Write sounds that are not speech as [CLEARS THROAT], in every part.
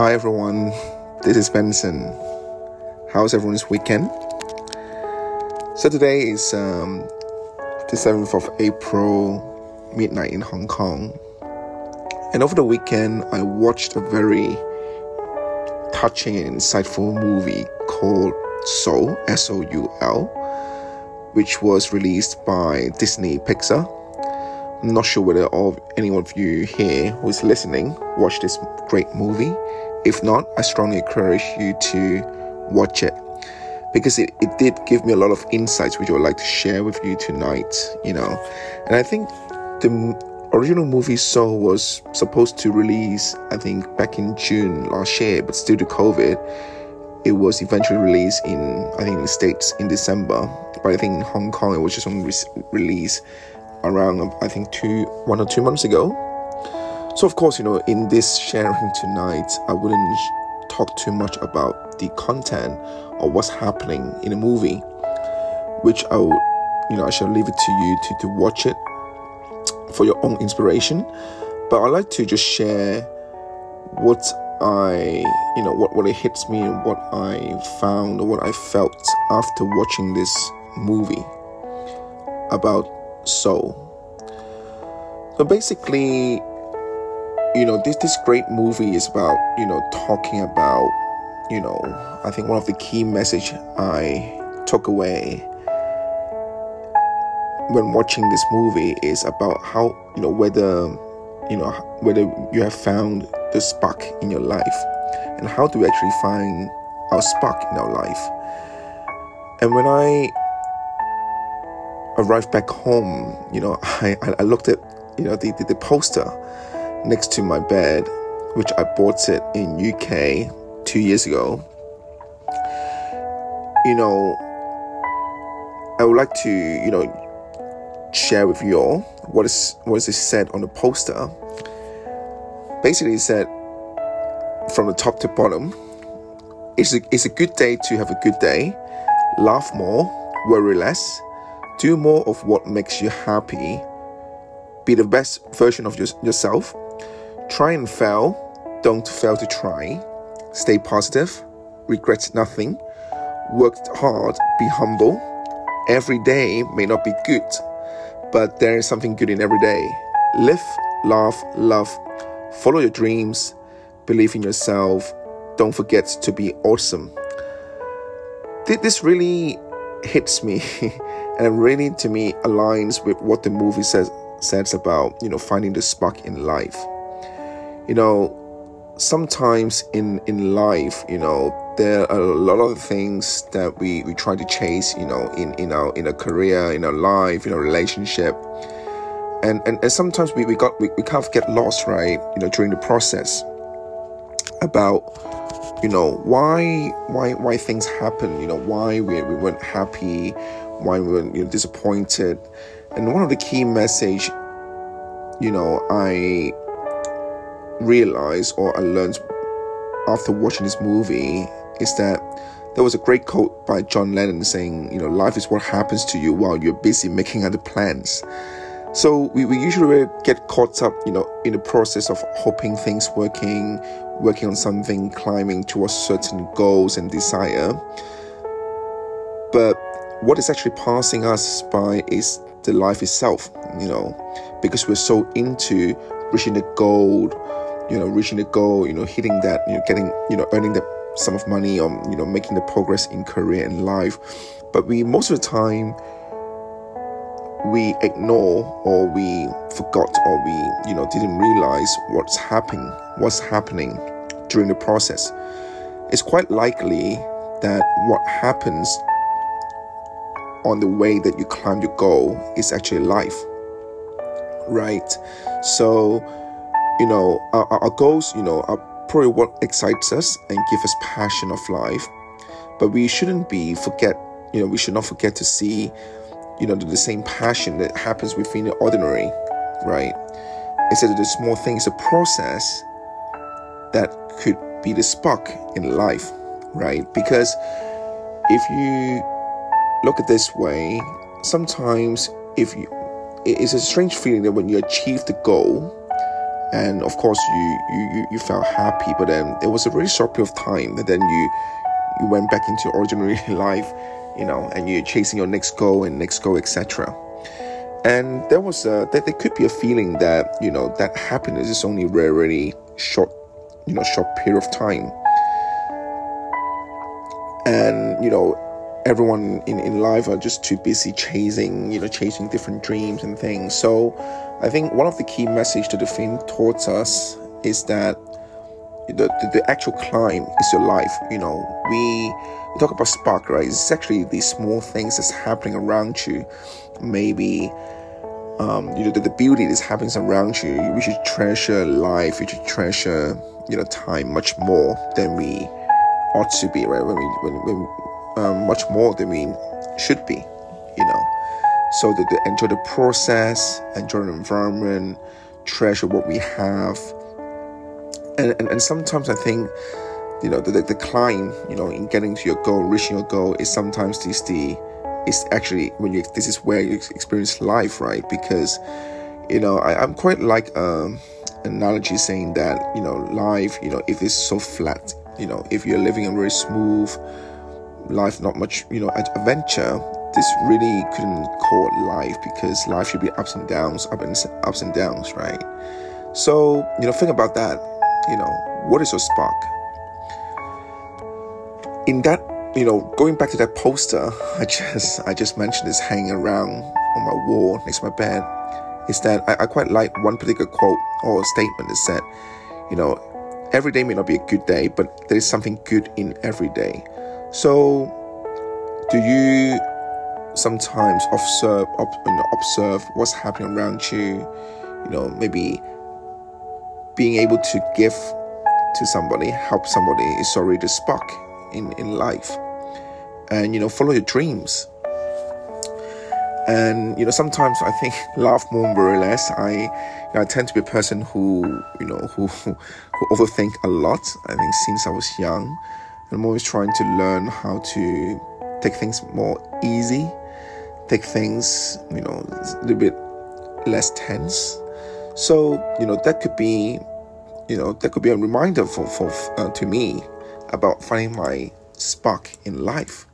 Hi everyone, this is Benson. How's everyone's weekend? So today is um, the 7th of April, midnight in Hong Kong. And over the weekend, I watched a very touching and insightful movie called Soul, S O U L, which was released by Disney Pixar. I'm not sure whether all any of you here who is listening watch this great movie. If not, I strongly encourage you to watch it because it, it did give me a lot of insights which I would like to share with you tonight, you know. And I think the original movie Soul was supposed to release, I think, back in June last year, but due to COVID, it was eventually released in, I think, in the States in December. But I think in Hong Kong, it was just on re- released around, I think, two, one or two months ago. So, of course, you know, in this sharing tonight, I wouldn't talk too much about the content or what's happening in a movie, which I will, you know, I shall leave it to you to, to watch it for your own inspiration. But I like to just share what I, you know, what, what it hits me and what I found or what I felt after watching this movie about soul. So basically, you know this this great movie is about you know talking about you know i think one of the key message i took away when watching this movie is about how you know whether you know whether you have found the spark in your life and how do we actually find our spark in our life and when i arrived back home you know i i looked at you know the the, the poster next to my bed, which I bought it in UK two years ago. You know, I would like to, you know, share with you all what is what is said on the poster. Basically, it said from the top to bottom, it's a, it's a good day to have a good day. Laugh more, worry less, do more of what makes you happy. Be the best version of your, yourself Try and fail, don't fail to try. Stay positive, regret nothing. Work hard, be humble. Every day may not be good, but there is something good in every day. Live, laugh, love. Follow your dreams, believe in yourself. Don't forget to be awesome. Did this really hits me [LAUGHS] and really to me aligns with what the movie says says about you know finding the spark in life you know, sometimes in in life, you know, there are a lot of things that we we try to chase, you know, in in our in a career, in our life, in a relationship. And, and, and sometimes we, we got we, we kind of get lost right you know during the process about you know why why why things happen you know why we, we weren't happy why we were you know, disappointed and one of the key message you know i realized or I learned after watching this movie is that there was a great quote by John Lennon saying, you know, life is what happens to you while you're busy making other plans. So we, we usually get caught up, you know, in the process of hoping things working, working on something, climbing towards certain goals and desire. But what is actually passing us by is the life itself, you know, because we're so into reaching the goal, you know, reaching the goal, you know, hitting that, you know, getting, you know, earning the sum of money or, you know, making the progress in career and life. But we, most of the time, we ignore or we forgot or we, you know, didn't realize what's happening, what's happening during the process. It's quite likely that what happens on the way that you climb your goal is actually life right so you know, our, our goals, you know, are probably what excites us and give us passion of life. But we shouldn't be forget, you know, we should not forget to see, you know, the same passion that happens within the ordinary, right? Instead of the small things, a process that could be the spark in life, right? Because if you look at this way, sometimes if you, it's a strange feeling that when you achieve the goal, and of course you you you felt happy but then it was a very short period of time that then you you went back into your ordinary [LAUGHS] life you know and you're chasing your next goal and next goal etc and there was a that there could be a feeling that you know that happiness is only very short you know short period of time. And you know everyone in, in life are just too busy chasing, you know, chasing different dreams and things. So I think one of the key message that the film taught us is that the, the, the, actual climb is your life. You know, we, we talk about spark, right? It's actually these small things that's happening around you. Maybe, um, you know, the, the beauty that's happening around you. We should treasure life. We should treasure, you know, time much more than we ought to be, right? When we, when, when um, much more than we should be, you know. So that enjoy the process, enjoy the environment, treasure what we have. And, and, and sometimes I think, you know, the, the climb, you know, in getting to your goal, reaching your goal is sometimes this the, is actually when you, this is where you experience life, right? Because, you know, I, I'm quite like, um, analogy saying that, you know, life, you know, if it's so flat, you know, if you're living a very smooth, life not much, you know, adventure, this really couldn't call it life because life should be ups and downs, up and ups and downs, right? So, you know, think about that. You know, what is your spark? In that, you know, going back to that poster, I just I just mentioned is hanging around on my wall next to my bed. Is that I, I quite like one particular quote or statement that said, you know, every day may not be a good day, but there is something good in every day. So, do you sometimes observe ob- observe what's happening around you? You know, maybe being able to give to somebody, help somebody is already the spark in, in life. And you know, follow your dreams. And you know, sometimes I think [LAUGHS] laugh more or less. I you know, I tend to be a person who you know who [LAUGHS] who overthink a lot. I think since I was young. I'm always trying to learn how to take things more easy, take things, you know, a little bit less tense. So, you know, that could be, you know, that could be a reminder for, for uh, to me about finding my spark in life.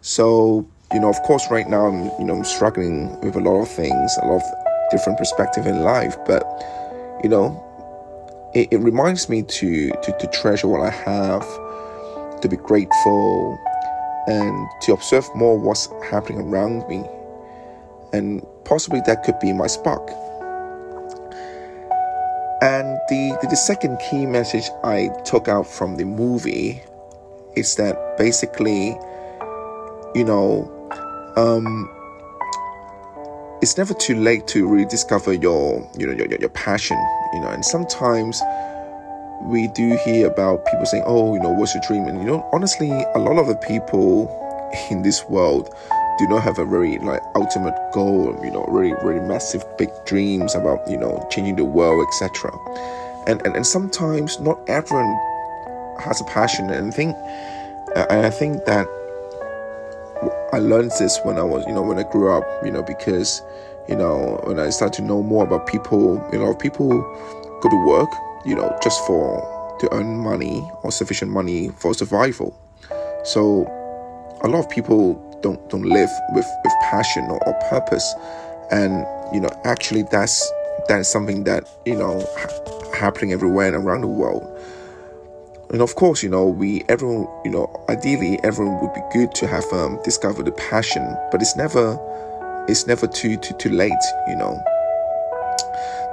So, you know, of course, right now I'm, you know, I'm struggling with a lot of things, a lot of different perspective in life, but, you know, it, it reminds me to, to, to treasure what I have, to be grateful, and to observe more what's happening around me. And possibly that could be my spark. And the, the, the second key message I took out from the movie is that basically, you know, um, it's never too late to rediscover your, you know, your, your, your passion, you know, and sometimes we do hear about people saying, "Oh, you know, what's your dream?" And you know, honestly, a lot of the people in this world do not have a very like ultimate goal. You know, really, really massive, big dreams about you know changing the world, etc. And, and and sometimes not everyone has a passion. And think, and I think that I learned this when I was, you know, when I grew up. You know, because you know when I started to know more about people, you know, people go to work you know, just for to earn money or sufficient money for survival. So a lot of people don't don't live with, with passion or, or purpose. And you know, actually that's that's something that, you know, ha- happening everywhere and around the world. And of course, you know, we everyone, you know, ideally everyone would be good to have um, discovered the passion, but it's never it's never too too too late, you know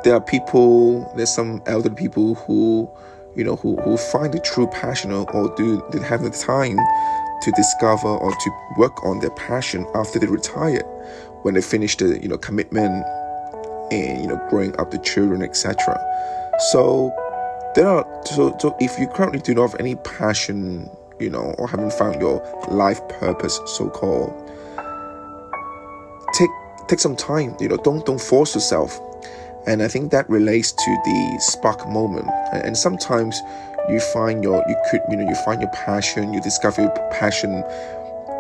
there are people, there's some elderly people who, you know, who, who find the true passion or, or do they have the time to discover or to work on their passion after they retire, when they finish the, you know, commitment and, you know, growing up the children, etc. So there are, so, so if you currently do not have any passion, you know, or haven't found your life purpose, so called, take, take some time, you know, don't, don't force yourself and I think that relates to the spark moment. And sometimes you find your you could you know you find your passion, you discover your passion.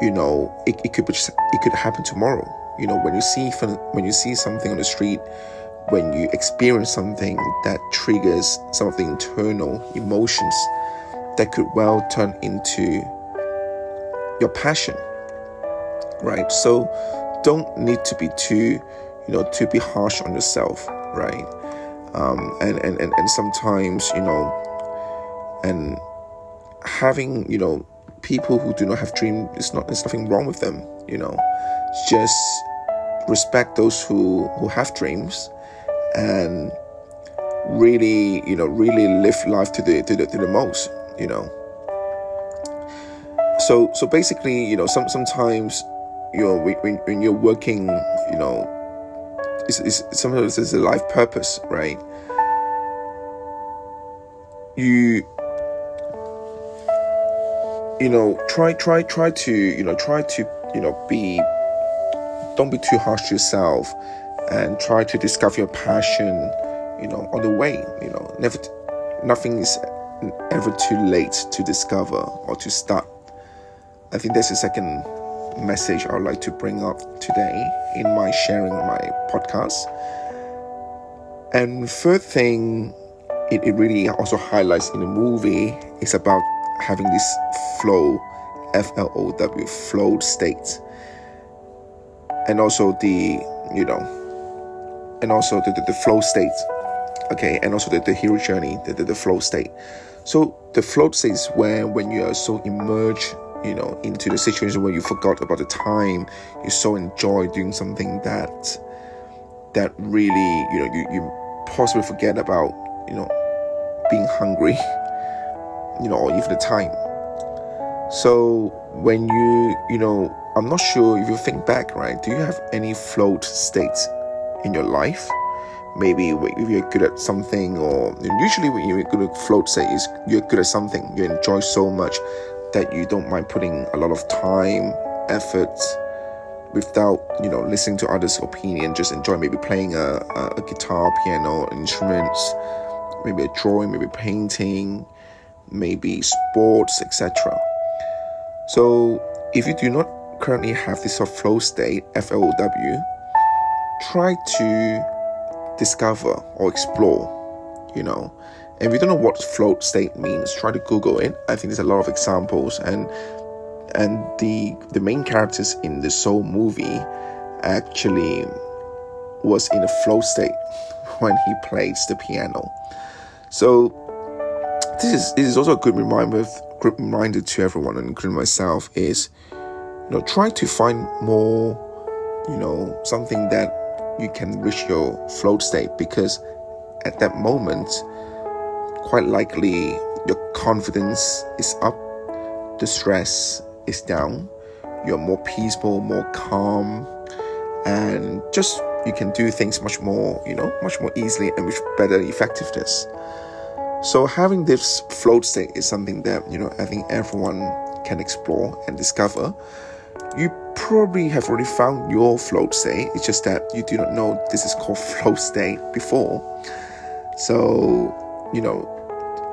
You know, it, it could it could happen tomorrow. You know, when you see when you see something on the street when you experience something that triggers some of the internal emotions that could well turn into your passion right so don't need to be too you know to be harsh on yourself right? Um, and, and and and sometimes you know and having you know people who do not have dreams it's not there's nothing wrong with them you know? Just respect those who who have dreams and really you know really live life to the to the, to the most you know? So so basically you know some sometimes you know when, when you're working you know it's, it's sometimes it's a life purpose right? You you know try try try to you know try to you know be don't be too harsh to yourself and try to discover your passion you know on the way you know. Never nothing is ever too late to discover or to start. I think that's the second message i would like to bring up today in my sharing my podcast. And third thing it, it really also highlights in the movie is about having this flow f-l-o-w flow state. And also the you know and also the, the, the flow state. Okay and also the, the hero journey the, the, the flow state. So the flow state is where when you are so immersed you know into the situation where you forgot about the time. You so enjoy doing something that that really you know you, you possibly forget about you know being hungry [LAUGHS] you know or even the time. So when you you know i'm not sure if you think back right do you have any flow states in your life? Maybe if you're good at something or usually when you're good at flow state is you're good at something you enjoy so much that you don't mind putting a lot of time effort without you know listening to others opinion just enjoy maybe playing a, a, a guitar piano instruments maybe a drawing maybe painting maybe sports etc so if you do not currently have this sort of flow state f-l-o-w try to discover or explore you know if you don't know what flow state means try to google it. I think there's a lot of examples. And and the the main characters in the soul movie actually was in a flow state [LAUGHS] when he plays the piano. So this is this is also a good reminder good reminder to everyone including myself is you know try to find more you know something that you can reach your flow state. Because at that moment quite likely your confidence is up, the stress is down, you're more peaceful, more calm, and just you can do things much more, you know, much more easily and with better effectiveness. So having this flow state is something that, you know, I think everyone can explore and discover. You probably have already found your flow state. It's just that you do not know this is called [LAUGHS] flow state before. So, you know,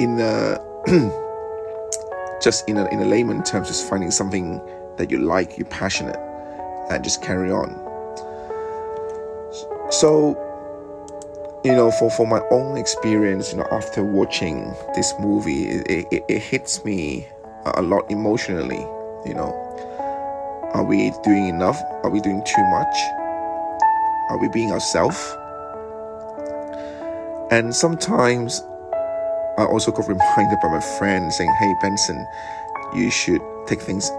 in a [CLEARS THROAT] just in a, in a layman terms, just finding something that you like, you're passionate, and just carry on. So, you know, for, for my own experience, you know, after watching this movie, it, it, it hits me a lot emotionally. You know, are we doing enough? Are we doing too much? Are we being ourselves? And sometimes I also got reminded by my friend saying, "Hey Benson, you should take things,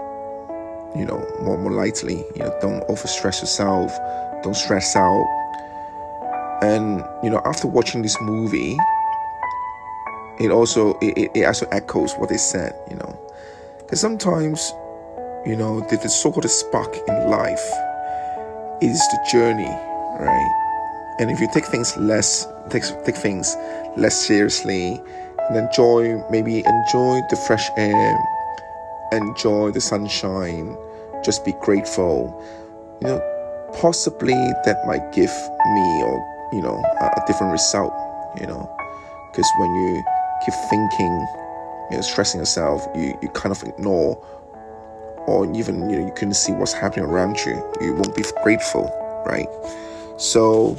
you know, more more lightly. You know, don't overstress yourself. Don't stress out." And you know, after watching this movie, it also it, it also echoes what they said. You know, because sometimes, you know, the, the so-called spark in life is the journey, right? And if you take things less, take take things less seriously and enjoy maybe enjoy the fresh air enjoy the sunshine just be grateful. You know possibly that might give me or you know a, a different result you know. Because when you keep thinking you know stressing yourself you, you kind of ignore or even you know you couldn't see what's happening around you you won't be grateful right? So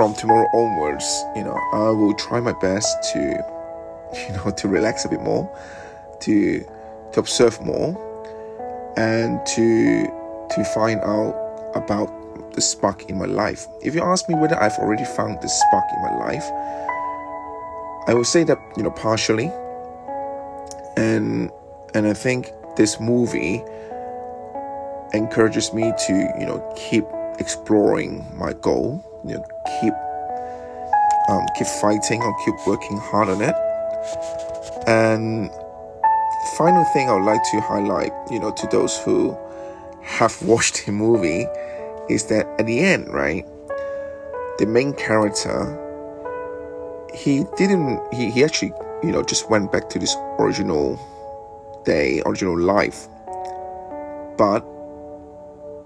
from tomorrow onwards, you know, I will try my best to, [LAUGHS] you know, to relax a bit more, to to observe more, and to to find out about the spark in my life. If you ask me whether I've already found the spark in my life, I would say that you know partially, and and I think this movie encourages me to you know keep exploring my goal you know keep um, keep fighting or keep working hard on it. And final thing i would like to highlight you know to those who have watched the movie is that at the end right the main character he didn't he, he actually you know just went back to this original day original life. But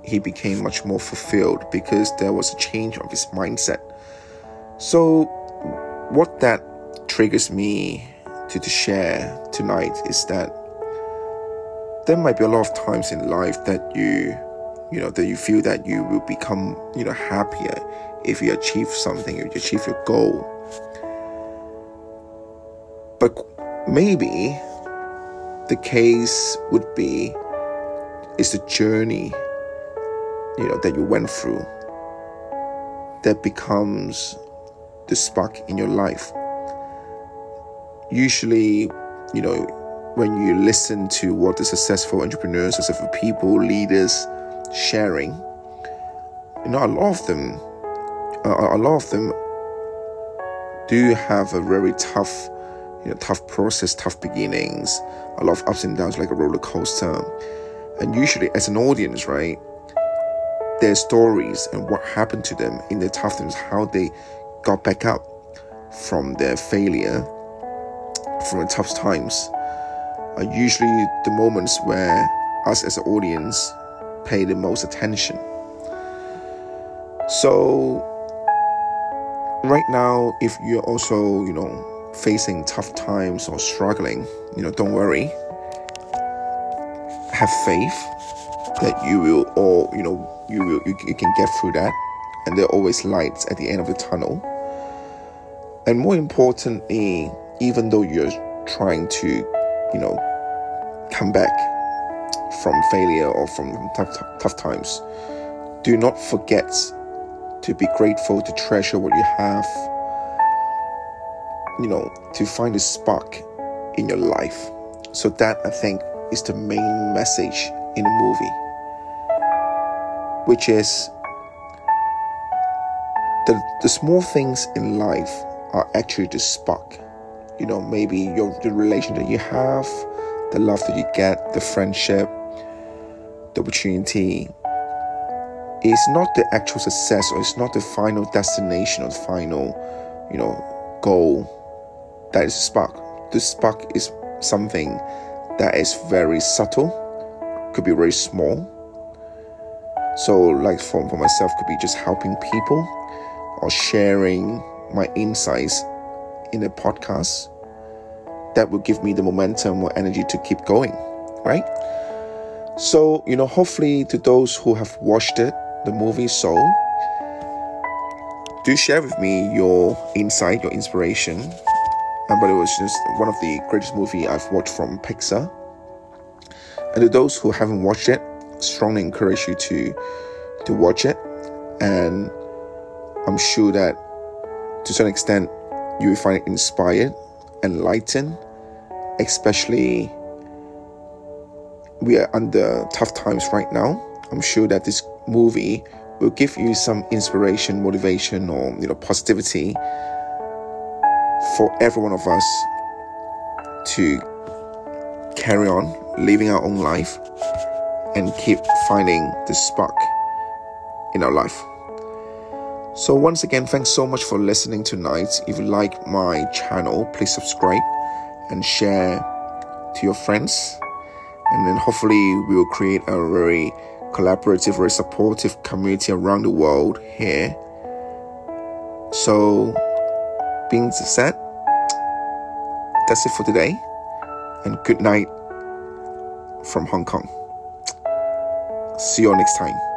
he became much more fulfilled because there was a change of his mindset. So, what that triggers me to, to share tonight is that there might be a lot of times in life that you you know that you feel that you will become you know happier if you achieve something if you achieve your goal but maybe the case would be is the journey you know that you went through that becomes the spark in your life. Usually you know when you listen to what the successful entrepreneurs successful people leaders sharing you know a lot of them a lot of them do have a very tough you know tough process tough beginnings a lot of ups and downs like a roller coaster. And usually as an audience right their stories and what happened to them in the tough times, how they got back up from their failure, from the tough times, are usually the moments where us as an audience pay the most attention. So, right now, if you're also, you know, facing tough times or struggling, you know, don't worry. Have faith that you will all, you know, you will you, you can get through that. And there are always lights at the end of the tunnel. And more importantly even though you're trying to you know come back from failure or from tough, tough, tough times do not forget to be grateful to treasure what you have you know to find a spark in your life. So that i think is the main message in the movie which is the, the small things in life are actually the spark. You know, maybe your the relation that you have, the love that you get, the friendship, the opportunity It's not the actual success or it's not the final destination or the final, you know, goal that is a spark. The spark is something that is very subtle, could be very small, so, like for, for myself, could be just helping people or sharing my insights in a podcast that will give me the momentum or energy to keep going, right? So, you know, hopefully to those who have watched it, the movie Soul, do share with me your insight, your inspiration. And but it was just one of the greatest movie I've watched from Pixar. And to those who haven't watched it, strongly encourage you to to watch it. And i'm sure that to some extent you will find it inspired enlightened especially we are under tough times right now. I'm sure that this movie will give you some inspiration motivation or you know positivity for every one of us to carry on living our own life and keep finding the spark in our life. So, once again, thanks so much for listening tonight. If you like my channel, please subscribe and share to your friends. And then hopefully, we will create a very collaborative, very supportive community around the world here. So, being said, that's it for today. And good night from Hong Kong. See you all next time.